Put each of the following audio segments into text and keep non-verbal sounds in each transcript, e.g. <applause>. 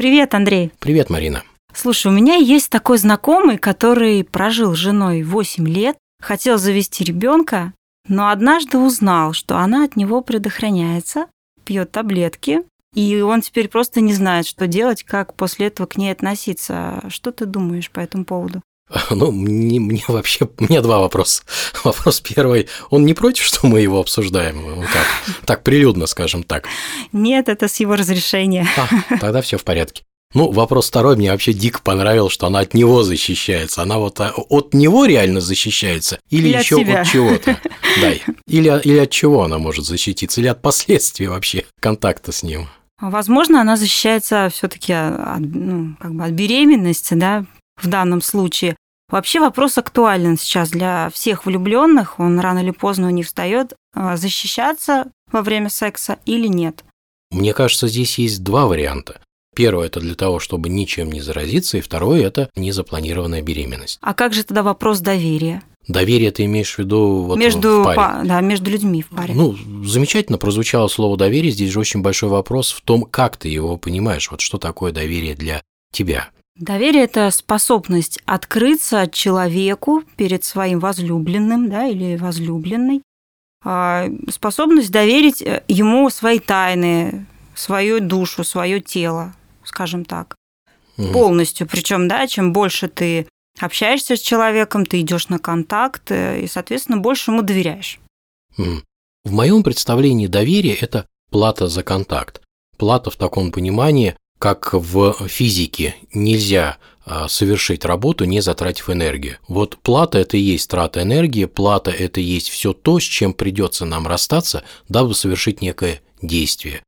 Привет, Андрей. Привет, Марина. Слушай, у меня есть такой знакомый, который прожил с женой 8 лет, хотел завести ребенка, но однажды узнал, что она от него предохраняется, пьет таблетки, и он теперь просто не знает, что делать, как после этого к ней относиться. Что ты думаешь по этому поводу? <laughs> Ну, мне, мне вообще, меня два вопроса. <laughs> Вопрос первый, он не против, что мы его обсуждаем? Он как, так прилюдно, скажем так? Нет, это с его разрешения. А, <laughs> тогда все в порядке. Ну, вопрос второй, мне вообще дико понравилось, что она от него защищается. Она вот а, от него реально защищается или, или еще от, от чего-то. Да. Или, или от чего она может защититься, или от последствий вообще контакта с ним. Возможно, она защищается все-таки от, ну, как бы от беременности, да, в данном случае. Вообще вопрос актуален сейчас для всех влюбленных. Он рано или поздно у них встает. А, защищаться во время секса или нет? Мне кажется, здесь есть два варианта. Первое – это для того, чтобы ничем не заразиться, и второе – это незапланированная беременность. А как же тогда вопрос доверия? Доверие ты имеешь в виду вот между, в паре? Па, да, между людьми в паре. Ну, замечательно прозвучало слово доверие. Здесь же очень большой вопрос в том, как ты его понимаешь. Вот что такое доверие для тебя? Доверие – это способность открыться человеку перед своим возлюбленным да, или возлюбленной, а, способность доверить э, ему свои тайны, свою душу, свое тело, скажем так, угу. полностью. Причем, да, чем больше ты общаешься с человеком, ты идешь на контакт э, и, соответственно, больше ему доверяешь. В моем представлении доверие – это плата за контакт. Плата в таком понимании, как в физике нельзя а, совершить работу, не затратив энергию. Вот плата – это и есть трата энергии, плата – это и есть все то, с чем придется нам расстаться, дабы совершить некое действие.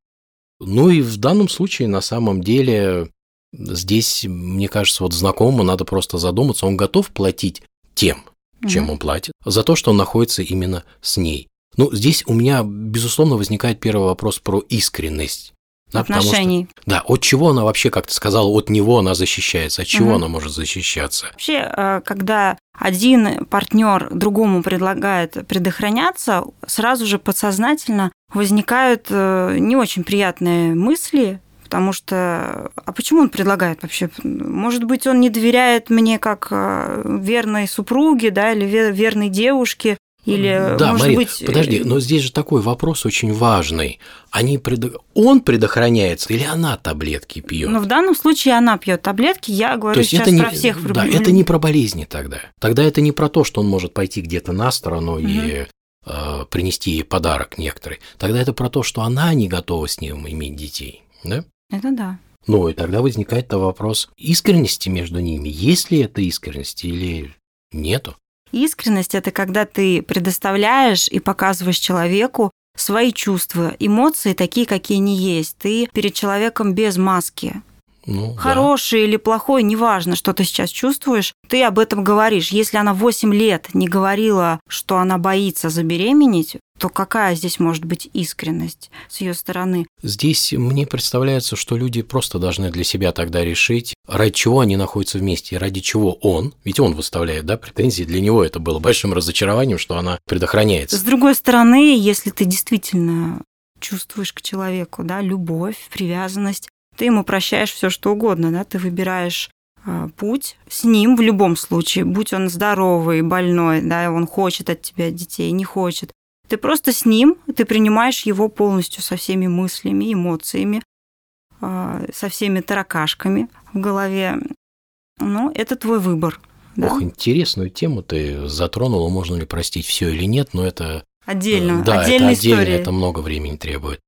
Ну и в данном случае на самом деле здесь, мне кажется, вот знакомому надо просто задуматься, он готов платить тем, чем он платит, за то, что он находится именно с ней. Ну, здесь у меня, безусловно, возникает первый вопрос про искренность. Да, отношений. Что, да, от чего она вообще, как ты сказала, от него она защищается, от чего угу. она может защищаться? Вообще, э, когда один партнер другому предлагает предохраняться, сразу же подсознательно возникают э, не очень приятные мысли, потому что а почему он предлагает вообще? Может быть, он не доверяет мне как э, верной супруге, да, или верной девушке, или, да, может Мария, быть... подожди, но здесь же такой вопрос очень важный. Они пред... Он предохраняется или она таблетки пьет? Ну, в данном случае она пьет таблетки, я говорю то сейчас это про не... всех Да, это не про болезни тогда. Тогда это не про то, что он может пойти где-то на сторону угу. и э, принести ей подарок некоторый. Тогда это про то, что она не готова с ним иметь детей, да? Это да. Ну, и тогда возникает вопрос искренности между ними. Есть ли это искренность или нету? Искренность – это когда ты предоставляешь и показываешь человеку свои чувства, эмоции такие, какие они есть. Ты перед человеком без маски. Ну, Хороший да. или плохой, неважно, что ты сейчас чувствуешь, ты об этом говоришь. Если она 8 лет не говорила, что она боится забеременеть, то какая здесь может быть искренность с ее стороны? Здесь мне представляется, что люди просто должны для себя тогда решить, ради чего они находятся вместе, и ради чего он, ведь он выставляет да, претензии, для него это было большим разочарованием, что она предохраняется. С другой стороны, если ты действительно чувствуешь к человеку, да, любовь, привязанность, ты ему прощаешь все что угодно, да, ты выбираешь а, путь с ним в любом случае, будь он здоровый, больной, да, он хочет от тебя детей, не хочет. Ты просто с ним, ты принимаешь его полностью со всеми мыслями, эмоциями, а, со всеми таракашками в голове. Ну, это твой выбор. Да? Ох, интересную тему ты затронула, можно ли простить все или нет, но это отдельно, да, отдельная это отдельно, история. это много времени требует.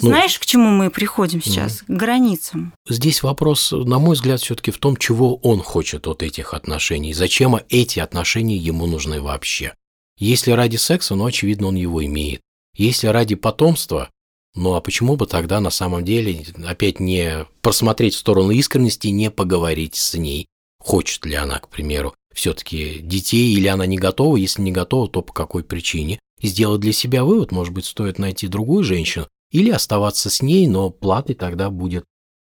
Ну, Знаешь, к чему мы приходим сейчас? Угу. К границам. Здесь вопрос, на мой взгляд, все-таки в том, чего он хочет от этих отношений, зачем эти отношения ему нужны вообще. Если ради секса, ну, очевидно, он его имеет. Если ради потомства, ну, а почему бы тогда на самом деле опять не просмотреть в сторону искренности, не поговорить с ней? Хочет ли она, к примеру, все-таки детей, или она не готова? Если не готова, то по какой причине? И сделать для себя вывод, может быть, стоит найти другую женщину, или оставаться с ней, но платой тогда будет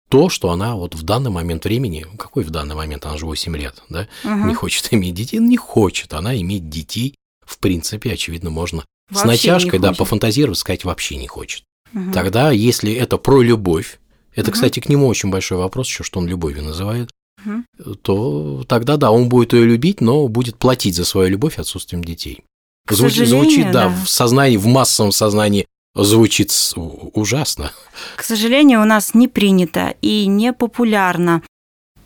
то, что она вот в данный момент времени, какой в данный момент, она же 8 лет, да, угу. не хочет иметь детей, не хочет она иметь детей, в принципе, очевидно, можно вообще с натяжкой, да, пофантазировать, сказать, вообще не хочет. Угу. Тогда, если это про любовь, это, Мгм. кстати, к нему очень большой вопрос, еще что он любовью называет, Мгм. то тогда да, он будет ее любить, но будет платить за свою любовь отсутствием детей. Сожалению, звучит, да, да. в сознании, в массовом сознании звучит ужасно. К сожалению, у нас не принято и не популярна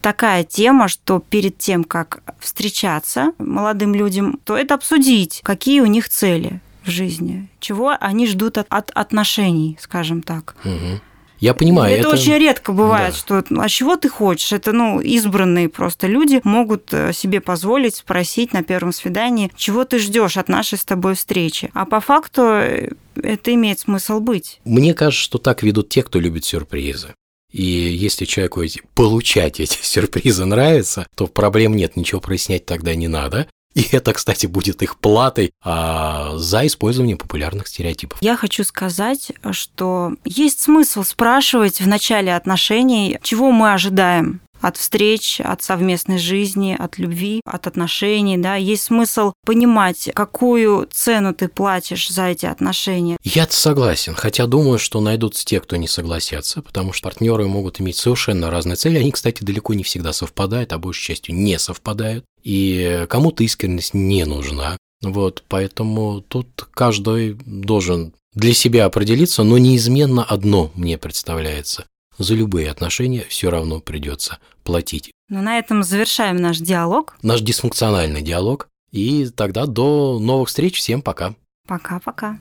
такая тема, что перед тем, как встречаться молодым людям, то это обсудить, какие у них цели в жизни, чего они ждут от, от отношений, скажем так. Мгм. Я понимаю, это, это, очень редко бывает, да. что ну, а чего ты хочешь? Это ну избранные просто люди могут э, себе позволить спросить на первом свидании, чего ты ждешь от нашей с тобой встречи. А по факту э, это имеет смысл быть. Мне кажется, что так ведут те, кто любит сюрпризы. И если человеку эти, получать эти <laughs> сюрпризы нравится, то проблем нет, ничего прояснять тогда не надо. И это, кстати, будет их платой а, за использование популярных стереотипов. Я хочу сказать, что есть смысл спрашивать в начале отношений, чего мы ожидаем от встреч, от совместной жизни, от любви, от отношений, да, есть смысл понимать, какую цену ты платишь за эти отношения. я согласен, хотя думаю, что найдутся те, кто не согласятся, потому что партнеры могут иметь совершенно разные цели. Они, кстати, далеко не всегда совпадают, а большей частью не совпадают. И кому-то искренность не нужна. Вот, поэтому тут каждый должен для себя определиться, но неизменно одно мне представляется. За любые отношения все равно придется платить. Но на этом завершаем наш диалог. Наш дисфункциональный диалог. И тогда до новых встреч. Всем пока. Пока-пока.